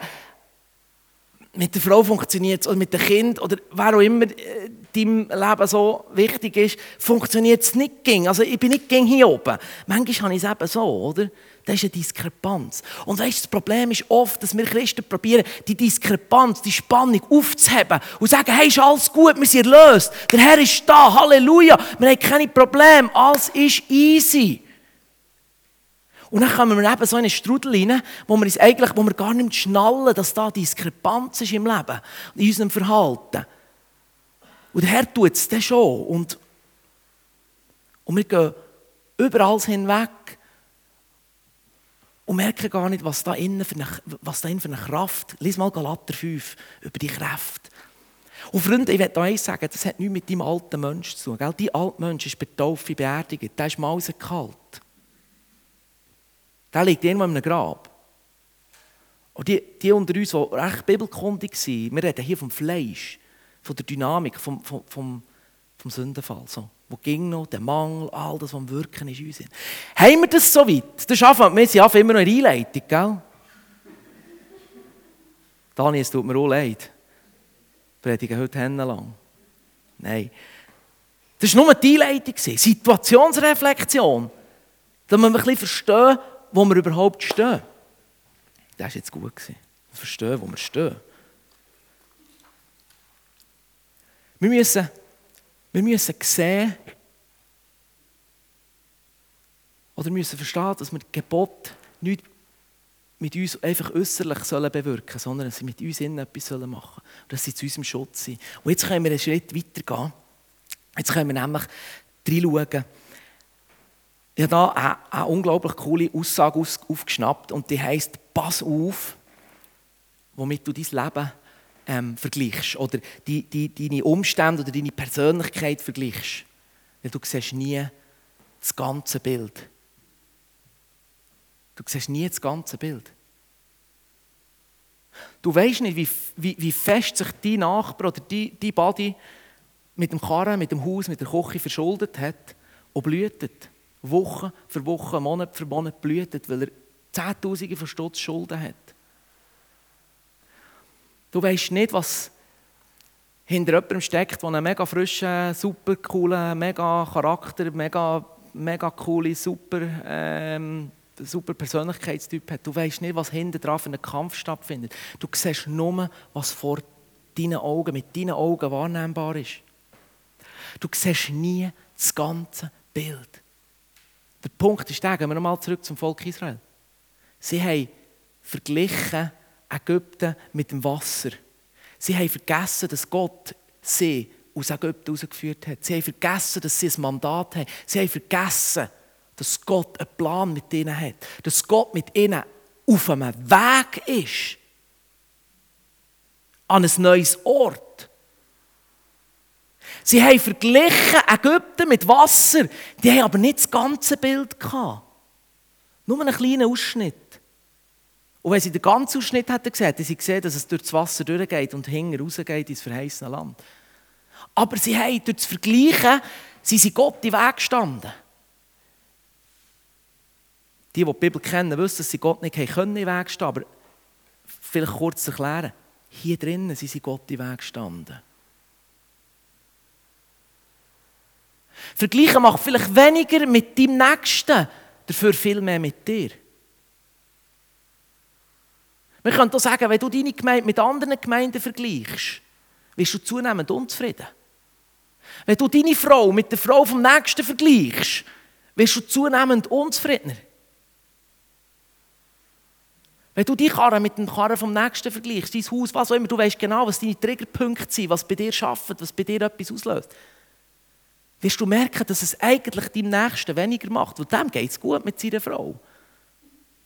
S1: mit der Frau funktioniert es, oder mit dem Kind, oder wer auch immer äh, deinem Leben so wichtig ist, funktioniert es nicht ging. Also ich bin nicht ging hier oben. Manchmal habe ich es eben so, oder? Das ist eine Diskrepanz. Und weißt, das Problem ist oft, dass wir Christen probieren, die Diskrepanz, die Spannung aufzuheben und sagen, hey, ist alles gut, wir sind erlöst. Der Herr ist da, Halleluja. Wir haben keine Probleme, alles ist easy. Und dann kommen wir eben so in einen Strudel rein, wo wir, uns eigentlich, wo wir gar nicht schnallen, dass da Diskrepanz ist im Leben, in unserem Verhalten. Und der Herr tut es dann schon. Und, und wir gehen überall hinweg und merken gar nicht, was da innen für eine, was da innen für eine Kraft. Lies mal Galater 5 über die Kraft. Und Freunde, ich möchte eins sagen, das hat nichts mit deinem alten Mensch zu tun. Gell? Dein alter Mensch ist bei Taufe beerdigt. Der ist mal kalt. Der liegt irgendwo in einem Grab. Und die, die unter uns, die recht bibelkundig sind, wir reden hier vom Fleisch, von der Dynamik, vom, vom, vom, vom Sündenfall. So. Wo ging noch, der Mangel, all das, was am Wirken ist in uns. Haben wir das so weit? Das ist einfach, wir sind immer noch in Einleitung, gell? Daniel, es tut mir auch leid. Predigen heute lang. Nein. Das war nur die Einleitung. Situationsreflexion. Damit wir ein bisschen verstehen, wo wir überhaupt stehen. Das war jetzt gut. Verstehen, wo wir stehen. Wir müssen, wir müssen sehen, oder müssen verstehen, dass wir Gebot nicht mit uns einfach äußerlich sollen bewirken sondern dass sie mit uns innen etwas machen sollen. Dass sie zu unserem Schutz sind. Und jetzt können wir einen Schritt weiter gehen. Jetzt können wir nämlich reinschauen. Ich habe hier eine, eine unglaublich coole Aussage aufgeschnappt und die heisst, pass auf, womit du dein Leben ähm, vergleichst oder die, die, deine Umstände oder deine Persönlichkeit vergleichst. Weil du siehst nie das ganze Bild. Du siehst nie das ganze Bild. Du weißt nicht, wie, wie, wie fest sich dein Nachbar oder dein, dein Body mit dem Karren, mit dem Haus, mit der Küche verschuldet hat und blühtet. Woche für Woche, Monat für Monat blühtet, weil er Zehntausende von Stutz Schulden hat. Du weißt nicht, was hinter jemandem steckt, der einen mega frischen, super coolen, mega Charakter, mega, mega coole, super, ähm, super Persönlichkeitstyp hat. Du weißt nicht, was hinter dran für einen Kampf stattfindet. Du siehst nur, was vor deinen Augen, mit deinen Augen wahrnehmbar ist. Du siehst nie das ganze Bild. Der Punkt ist der, gehen wir nochmal zurück zum Volk Israel. Sie haben verglichen Ägypten mit dem Wasser. Sie haben vergessen, dass Gott sie aus Ägypten herausgeführt hat. Sie haben vergessen, dass sie ein Mandat haben. Sie haben vergessen, dass Gott einen Plan mit ihnen hat. Dass Gott mit ihnen auf einem Weg ist. An ein neues Ort. Sie haben verglichen Ägypten mit Wasser. Die haben aber nicht das ganze Bild gehabt. Nur einen kleinen Ausschnitt. Und wenn sie den ganzen Ausschnitt hätten gesehen, hätten sie gesehen, dass es durch das Wasser durchgeht und hinten rausgeht ins verheißene Land. Aber sie haben durch das Vergleichen, sie sind Gott in Weg gestanden. Die, die die Bibel kennen, wissen, dass sie Gott nicht können in den Weg stehen aber vielleicht kurz erklären. Hier drinnen sind sie Gott in Weg gestanden. Vergleichen macht vielleicht weniger mit deinem Nächsten, dafür viel mehr mit dir. Wir können auch sagen, wenn du deine Gemeinde mit anderen Gemeinden vergleichst, wirst du zunehmend unzufrieden. Wenn du deine Frau mit der Frau vom Nächsten vergleichst, wirst du zunehmend unzufriedener. Wenn du die Karre mit dem Karren vom Nächsten vergleichst, dein Haus, was auch immer, du weißt genau, was deine Triggerpunkte sind, was bei dir arbeitet, was bei dir etwas auslöst wirst du merken, dass es eigentlich deinem Nächsten weniger macht. Weil dem geht es gut mit seiner Frau.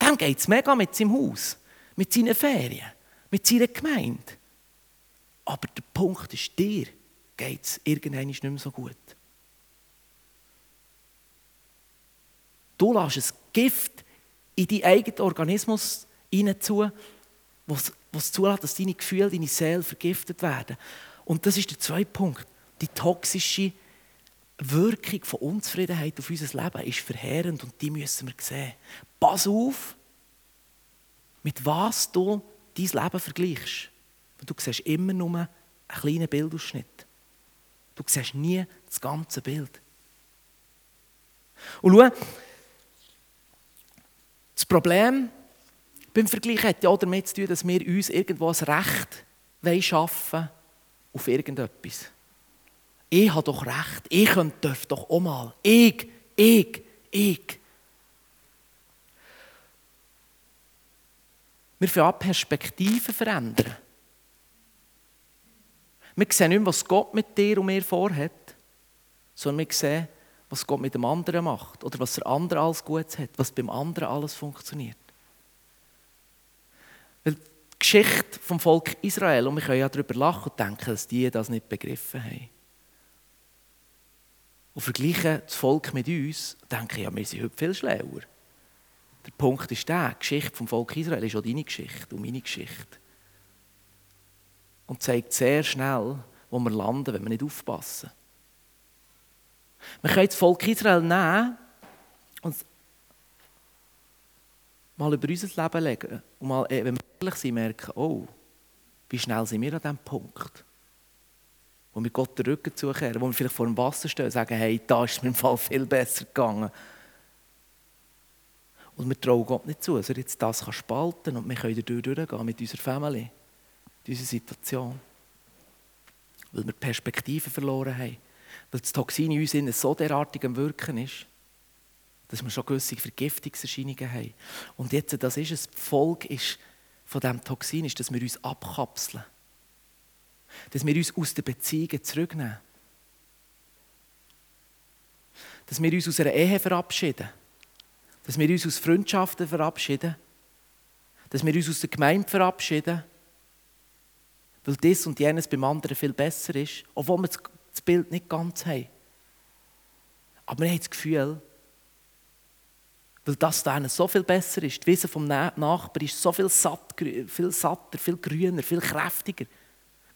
S1: Dem geht es mega mit seinem Haus, mit seinen Ferien, mit seiner Gemeinde. Aber der Punkt ist, dir geht es irgendwann nicht mehr so gut. Du lässt ein Gift in deinen eigenen Organismus hineinzu, was zulässt, dass deine Gefühle, deine Seele vergiftet werden. Und das ist der zweite Punkt. Die toxische Wirkung von Unzufriedenheit auf unser Leben ist verheerend und die müssen wir sehen. Pass auf, mit was du dein Leben vergleichst. Du siehst immer nur einen kleinen Bildausschnitt. Du siehst nie das ganze Bild. Und schau, das Problem beim Vergleich hat ja auch damit zu tun, dass wir uns irgendwo ein Recht schaffen auf irgendetwas. Ich habe doch Recht. Ich darf doch auch mal. Ich, ich, ich. Wir fangen Perspektiven verändern. Wir sehen nicht mehr, was Gott mit dir und mir vorhat, sondern wir sehen, was Gott mit dem anderen macht oder was der andere alles Gutes hat, was beim anderen alles funktioniert. Weil die Geschichte vom Volk Israel, und wir können ja darüber lachen und denken, dass die das nicht begriffen haben. Und vergleichen das Volk mit uns, denken, ja, wir sind heute viel schlauer. Der Punkt ist der, die Geschichte vom Volk Israel ist auch deine Geschichte und meine Geschichte. Und zeigt sehr schnell, wo wir landen, wenn wir nicht aufpassen. Wir können das Volk Israel nehmen und mal über unser Leben legen und mal, wenn wir ehrlich merken, oh, wie schnell sind wir an diesem Punkt, wo wir Gott den Rücken zukehren, wo wir vielleicht vor dem Wasser stehen und sagen, hey, da ist es mir im Fall viel besser gegangen. Und wir trauen Gott nicht zu, dass er jetzt das kann spalten und wir können dadurch durchgehen mit unserer Familie, mit unserer Situation. Weil wir Perspektiven verloren haben. Weil das Toxin in uns so derartig am Wirken ist, dass wir schon gewisse Vergiftungserscheinungen haben. Und jetzt, das ist es, die Folge ist von diesem Toxin, ist, dass wir uns abkapseln. Dass wir uns aus den Beziehungen zurücknehmen. Dass wir uns aus einer Ehe verabschieden dass wir uns aus Freundschaften verabschieden, dass wir uns aus der Gemeinde verabschieden, weil das und jenes beim anderen viel besser ist, obwohl wir das Bild nicht ganz haben. Aber wir haben das Gefühl, weil das da so viel besser ist, die Wiese vom Nachbarn ist so viel, satt, viel satter, viel grüner, viel kräftiger,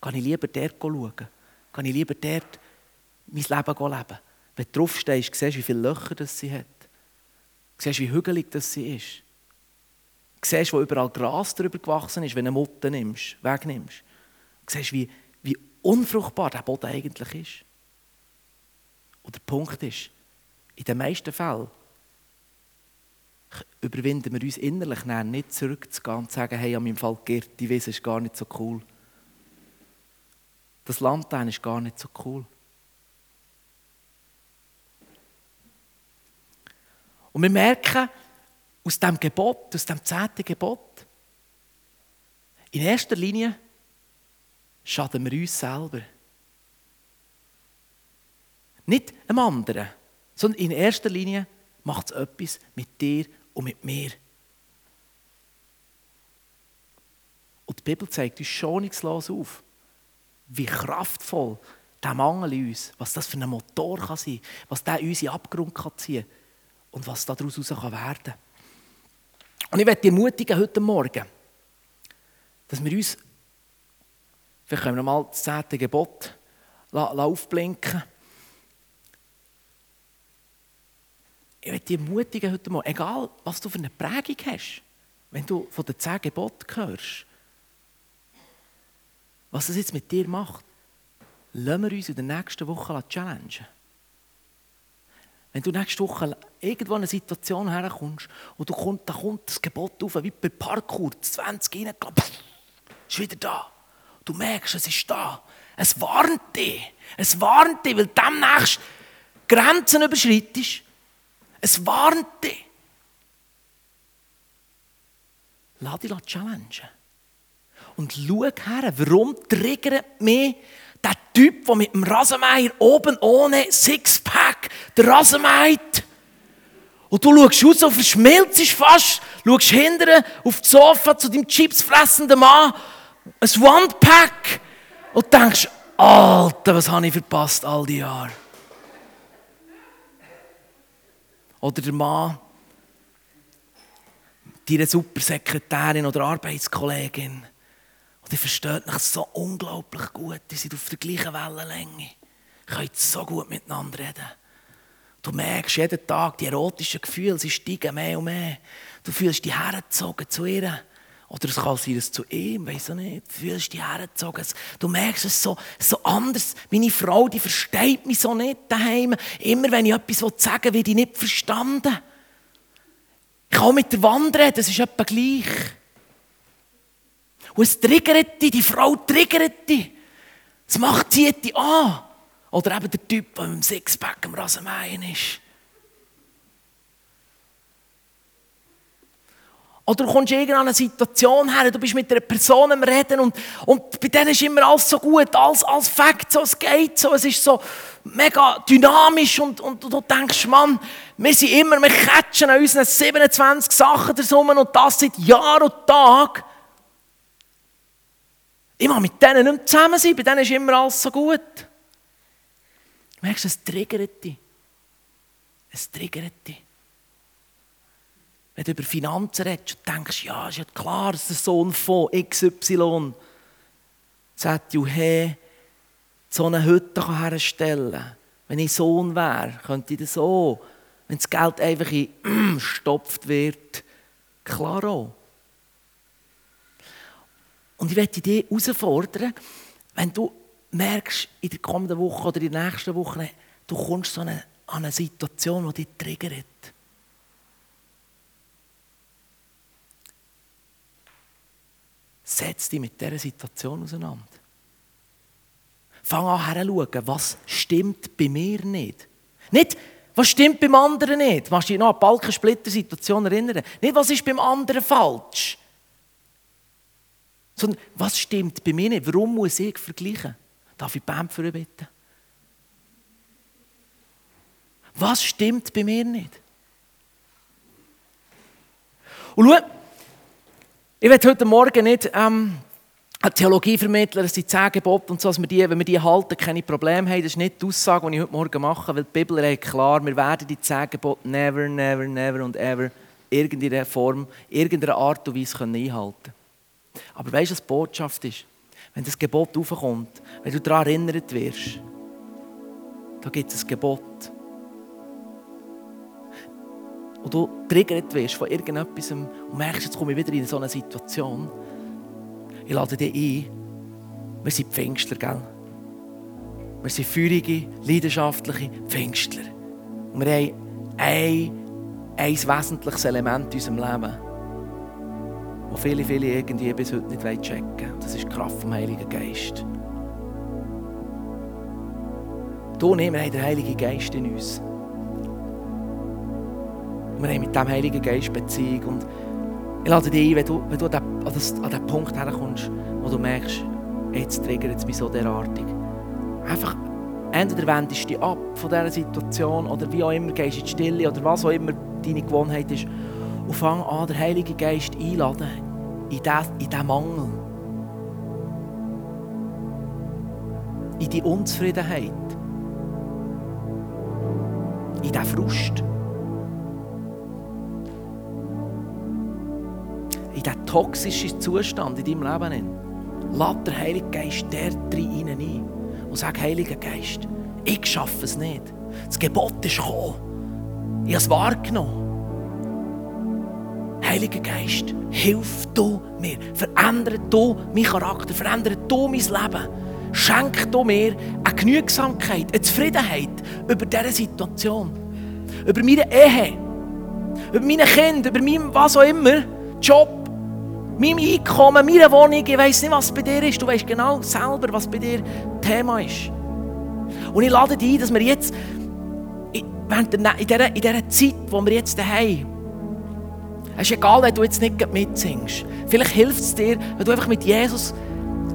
S1: kann ich lieber dort schauen. Kann ich lieber dort mein Leben leben. Wenn du draufstehst, siehst du, wie viele Löcher das sie hat. Siehst, wie hügelig das sie ist. Siehst, wo überall Gras drüber gewachsen ist, wenn du eine Mutter nimmst, wegnimmst. Siehst, wie, wie unfruchtbar der Boden eigentlich ist. Und der Punkt ist, in den meisten Fällen überwinden wir uns innerlich nicht zurückzugehen und zu sagen, hey, an meinem Fall Gerd, die Wiese ist gar nicht so cool. Das Land ist gar nicht so cool. Und wir merken aus dem Gebot, aus dem zehnten Gebot, in erster Linie schaden wir uns selber. Nicht einem anderen, sondern in erster Linie macht es etwas mit dir und mit mir. Und die Bibel zeigt uns schonungslos auf, wie kraftvoll der Mangel in uns, was das für ein Motor kann sein was der in unseren Abgrund kann ziehen kann und was daraus werden kann. Und ich möchte dich ermutigen heute Morgen, dass wir uns, vielleicht können wir mal das zehnte Gebot aufblinken. Ich möchte dich ermutigen heute Morgen, egal was du für eine Prägung hast, wenn du von den zehn Geboten hörst, was das jetzt mit dir macht, lassen wir uns in der nächsten Woche challengen. Wenn du nächste Woche irgendwo in eine Situation herkommst und du kommst, da kommt das Gebot auf, wie bei Parkour, 20 reingeklappt, ist wieder da. Du merkst, es ist da. Es warnt dich. Es warnt dich, weil demnächst Grenzen überschreitest. Es warnt dich. Lass dich challengen. Und schau her, warum triggert mich der Typ, der mit dem Rasenmeier oben ohne Sixpack der Rasenmeier und du schaust raus und verschmilzt fast, schaust hinterher auf das Sofa zu deinem chipsfressenden Mann, ein One-Pack Und denkst, Alter, was habe ich verpasst all die Jahre? Oder der Mann, deine super Sekretärin oder Arbeitskollegin. Und ihr versteht mich so unglaublich gut. Ihr seid auf der gleichen Wellenlänge. Ihr könnt so gut miteinander reden. Du merkst jeden Tag, die erotischen Gefühle, sie steigen mehr und mehr. Du fühlst dich hergezogen zu ihr. Oder es kann sein, dass zu ihm, weiß ich nicht. Du fühlst dich hergezogen. Du merkst es so, so anders. Meine Frau, die versteht mich so nicht daheim. Immer wenn ich etwas sagen will, werde ich nicht verstanden. Ich kann auch mit der Wand reden, das ist etwa gleich. Und es triggert dich, die Frau triggert dich. Es macht, zieht dich an. Oder eben der Typ, der mit dem Sixpack am Rasenmähen ist. Oder du kommst in eine Situation her, du bist mit einer Person am Reden und, und bei denen ist immer alles so gut, alles, alles Fakt, so, es geht so, es ist so mega dynamisch und, und, und du denkst, Mann, wir sind immer, wir catchen an unseren 27 Sachen zusammen und das seit Jahr und Tag. Ich mag mit denen nicht mehr zusammen sein, bei denen ist immer alles so gut. Du merkst, es triggert dich. Es triggert dich. Wenn du über Finanzen redest und denkst, ja, ist ja klar, dass der Sohn von XY du, hey, so eine Hütte herstellen kann. Wenn ich Sohn wäre, könnte ich das so. Wenn das Geld einfach in gestopft wird, klar auch. Und ich möchte dich herausfordern, wenn du merkst, in der kommenden Woche oder in der nächsten Woche, du kommst so eine, an eine Situation, die dich triggert. Setz dich mit dieser Situation auseinander. Fang an herzuschauen, was stimmt bei mir nicht. Nicht, was stimmt beim anderen nicht. Machst du dich noch an die Balkensplitter-Situation erinnern? Nicht, was ist beim anderen falsch. Sondern, was stimmt bei mir nicht? Warum muss ich vergleichen? Darf ich Bam für bitten? Was stimmt bei mir nicht? Und schau, ich werde heute Morgen nicht ähm, Theologie vermitteln, dass die zehn Gebote und so, dass wir die, wenn wir die halten, keine Probleme haben. Das ist nicht die Aussage, die ich heute Morgen mache, weil die Bibel redet klar, wir werden die zehn never, never, never und ever irgendeiner Form, irgendeiner Art und Weise einhalten können. Aber weißt du, was die Botschaft ist? Wenn das Gebot aufkommt, wenn du daran erinnert wirst, da gibt es ein Gebot und du triggert wirst von irgendetwas und merkst, jetzt komme ich wieder in so eine Situation, ich lade dich ein, wir sind Pfingstler, gell? Wir sind feurige, leidenschaftliche Pfingstler. Und wir haben ein, ein wesentliches Element in unserem Leben, das viele, viele irgendwie bis heute nicht checken wollen. Das ist die Kraft vom Heiligen Geist. Du und ich, wir haben den Heiligen Geist in uns. Wir haben mit dem Heiligen Geist Beziehung. Und ich lade dich ein, wenn du, du an, den, an den Punkt herkommst, wo du merkst, jetzt triggert es mich so derartig. Einfach, entweder wendest du dich ab von dieser Situation oder wie auch immer, gehst in die Stille oder was auch immer deine Gewohnheit ist und fang an, den Heiligen Geist einladen in diesen, Mangel. In die Unzufriedenheit. In diesen Frust. in diesen toxischen Zustand in deinem Leben. Lass der Heilige Geist der drin ein und sag, Heiliger Geist, ich schaffe es nicht. Das Gebot ist gekommen. Ich habe es wahrgenommen. Heiliger Geist, hilf du mir. Verändere du meinen Charakter. Verändere du mein Leben. Schenk du mir eine Genügsamkeit, eine Zufriedenheit über diese Situation. Über meine Ehe. Über meine Kinder. Über meinen was auch immer. Job meinem Einkommen, meiner Wohnung. Ich weiss nicht, was bei dir ist. Du weißt genau selber, was bei dir Thema ist. Und ich lade dich ein, dass wir jetzt, in dieser, Zeit, wo wir jetzt haben, es ist egal, wenn du jetzt nicht mitsingst. Vielleicht hilft es dir, wenn du einfach mit Jesus,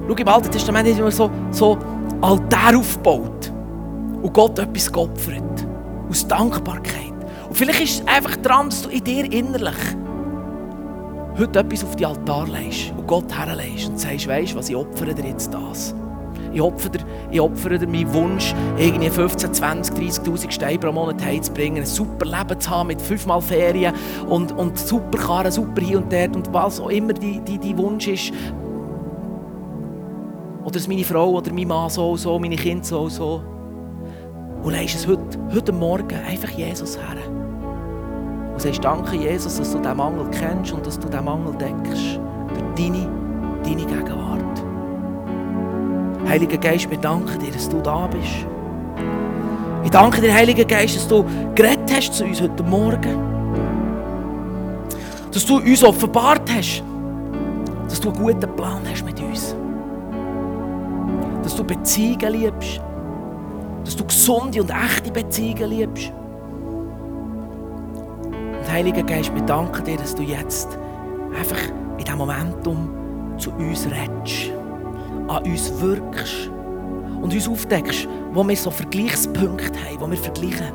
S1: schau im Alten Testament ist immer so, so Altar aufgebaut und Gott etwas geopfert. Aus Dankbarkeit. Und vielleicht ist es einfach dran, dass du in dir innerlich heute etwas auf die Altar legst und Gott herlegst und sagst, weißt du was, ich opfere dir jetzt das. Ich opfere ich opfere meinen Wunsch, irgendwie 15, 20, 30'000 Steine pro Monat heimzubringen, ein super Leben zu haben mit fünfmal Ferien und, und super Karren, super hier und dort und was auch immer dein die, die Wunsch ist. Oder dass meine Frau oder mein Mann so so, meine Kinder so so. Und leist es heute, heute Morgen einfach Jesus her. Und sagst, danke Jesus, dass du diesen Mangel kennst und dass du diesen Mangel deckst. Durch deine, deine Gegenwart. Heiliger Geist, wir danken dir, dass du da bist. Ich danke dir, Heiliger Geist, dass du geredet hast zu uns heute Morgen. Dass du uns offenbart hast, dass du einen guten Plan hast mit uns. Dass du Beziehungen liebst. Dass du gesunde und echte Beziehungen liebst. Und Heiliger Geist, wir danken dir, dass du jetzt einfach in diesem Momentum zu uns redest, an uns wirkst und uns aufdeckst, wo wir so Vergleichspunkte haben, wo wir vergleichen.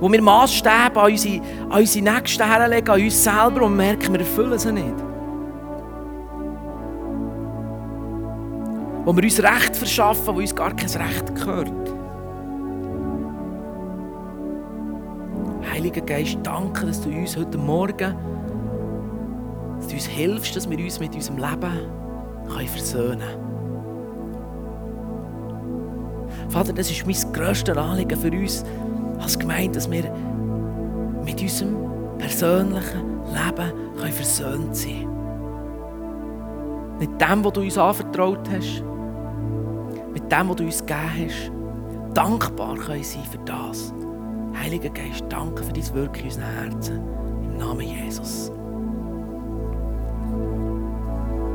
S1: Wo wir Maßstäbe an unsere, an unsere Nächsten herlegen, an uns selber und merken, wir erfüllen sie nicht. Wo wir uns Recht verschaffen, wo uns gar kein Recht gehört. Heiliger Geist, danke, dass du uns heute Morgen dass du uns hilfst, dass wir uns mit unserem Leben versöhnen können. Vater, das ist mein grösstes Anliegen für uns als Gemeinde, dass wir mit unserem persönlichen Leben versöhnt sein können. Mit dem, was du uns anvertraut hast, mit dem, was du uns gegeben hast, dankbar können sein für das. Heiliger Geist, danke für dein Wirken in unseren Herzen. Im Namen Jesus.